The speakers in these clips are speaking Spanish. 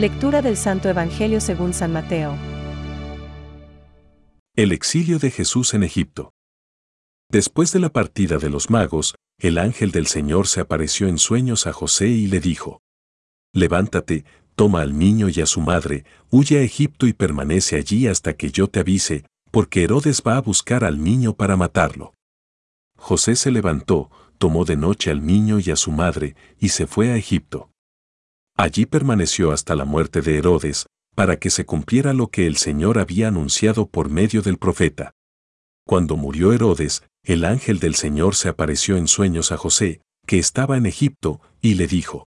Lectura del Santo Evangelio según San Mateo. El exilio de Jesús en Egipto. Después de la partida de los magos, el ángel del Señor se apareció en sueños a José y le dijo, Levántate, toma al niño y a su madre, huye a Egipto y permanece allí hasta que yo te avise, porque Herodes va a buscar al niño para matarlo. José se levantó, tomó de noche al niño y a su madre, y se fue a Egipto. Allí permaneció hasta la muerte de Herodes, para que se cumpliera lo que el Señor había anunciado por medio del profeta. Cuando murió Herodes, el ángel del Señor se apareció en sueños a José, que estaba en Egipto, y le dijo,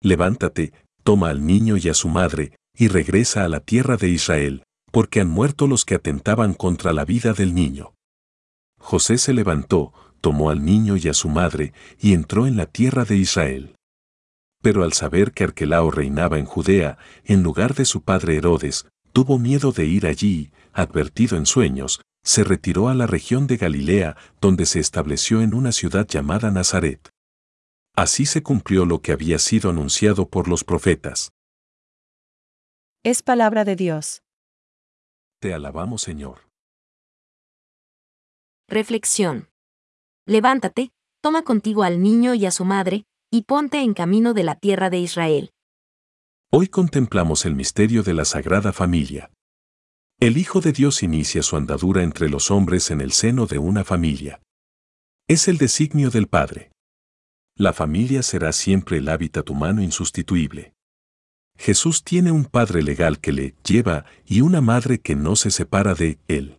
Levántate, toma al niño y a su madre, y regresa a la tierra de Israel, porque han muerto los que atentaban contra la vida del niño. José se levantó, tomó al niño y a su madre, y entró en la tierra de Israel. Pero al saber que Arquelao reinaba en Judea, en lugar de su padre Herodes, tuvo miedo de ir allí, advertido en sueños, se retiró a la región de Galilea, donde se estableció en una ciudad llamada Nazaret. Así se cumplió lo que había sido anunciado por los profetas. Es palabra de Dios. Te alabamos, Señor. Reflexión. Levántate, toma contigo al niño y a su madre, y ponte en camino de la tierra de Israel. Hoy contemplamos el misterio de la Sagrada Familia. El Hijo de Dios inicia su andadura entre los hombres en el seno de una familia. Es el designio del Padre. La familia será siempre el hábitat humano insustituible. Jesús tiene un Padre legal que le lleva y una Madre que no se separa de él.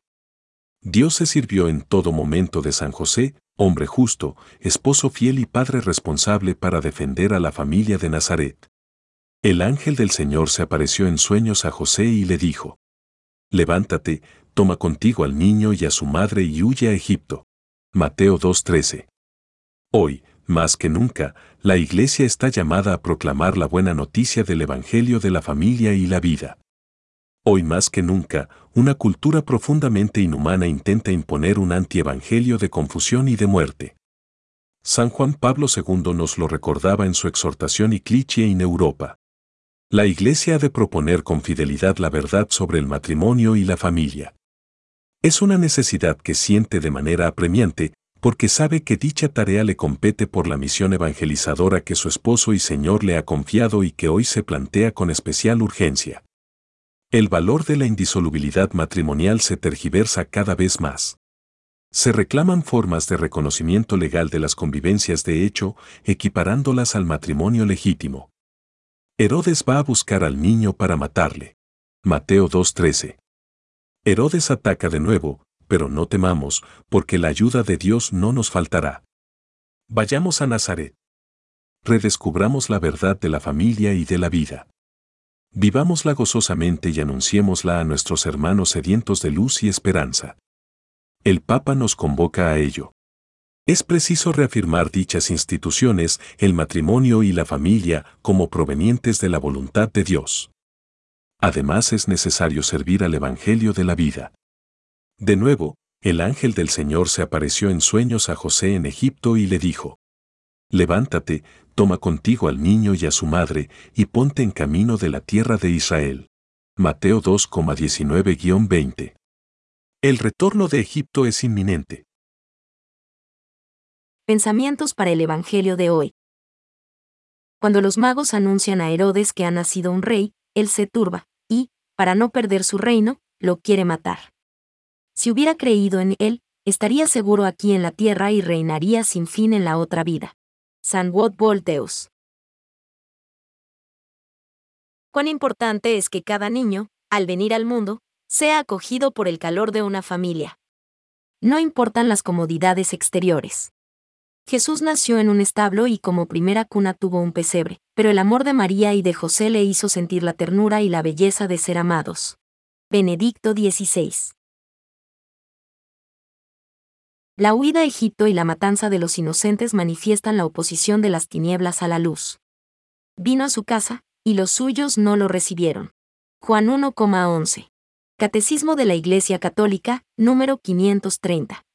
Dios se sirvió en todo momento de San José, hombre justo, esposo fiel y padre responsable para defender a la familia de Nazaret. El ángel del Señor se apareció en sueños a José y le dijo, Levántate, toma contigo al niño y a su madre y huye a Egipto. Mateo 2.13. Hoy, más que nunca, la Iglesia está llamada a proclamar la buena noticia del Evangelio de la familia y la vida. Hoy más que nunca, una cultura profundamente inhumana intenta imponer un antievangelio de confusión y de muerte. San Juan Pablo II nos lo recordaba en su exhortación y cliché en Europa. La Iglesia ha de proponer con fidelidad la verdad sobre el matrimonio y la familia. Es una necesidad que siente de manera apremiante, porque sabe que dicha tarea le compete por la misión evangelizadora que su esposo y Señor le ha confiado y que hoy se plantea con especial urgencia. El valor de la indisolubilidad matrimonial se tergiversa cada vez más. Se reclaman formas de reconocimiento legal de las convivencias de hecho, equiparándolas al matrimonio legítimo. Herodes va a buscar al niño para matarle. Mateo 2.13. Herodes ataca de nuevo, pero no temamos, porque la ayuda de Dios no nos faltará. Vayamos a Nazaret. Redescubramos la verdad de la familia y de la vida. Vivámosla gozosamente y anunciémosla a nuestros hermanos sedientos de luz y esperanza. El Papa nos convoca a ello. Es preciso reafirmar dichas instituciones, el matrimonio y la familia, como provenientes de la voluntad de Dios. Además es necesario servir al Evangelio de la vida. De nuevo, el ángel del Señor se apareció en sueños a José en Egipto y le dijo, Levántate, toma contigo al niño y a su madre, y ponte en camino de la tierra de Israel. Mateo 2,19-20. El retorno de Egipto es inminente. Pensamientos para el Evangelio de hoy. Cuando los magos anuncian a Herodes que ha nacido un rey, él se turba, y, para no perder su reino, lo quiere matar. Si hubiera creído en él, estaría seguro aquí en la tierra y reinaría sin fin en la otra vida. San Wot Volteus. Cuán importante es que cada niño, al venir al mundo, sea acogido por el calor de una familia. No importan las comodidades exteriores. Jesús nació en un establo y como primera cuna tuvo un pesebre, pero el amor de María y de José le hizo sentir la ternura y la belleza de ser amados. Benedicto XVI. La huida a Egipto y la matanza de los inocentes manifiestan la oposición de las tinieblas a la luz. Vino a su casa, y los suyos no lo recibieron. Juan 1,11. Catecismo de la Iglesia Católica, número 530.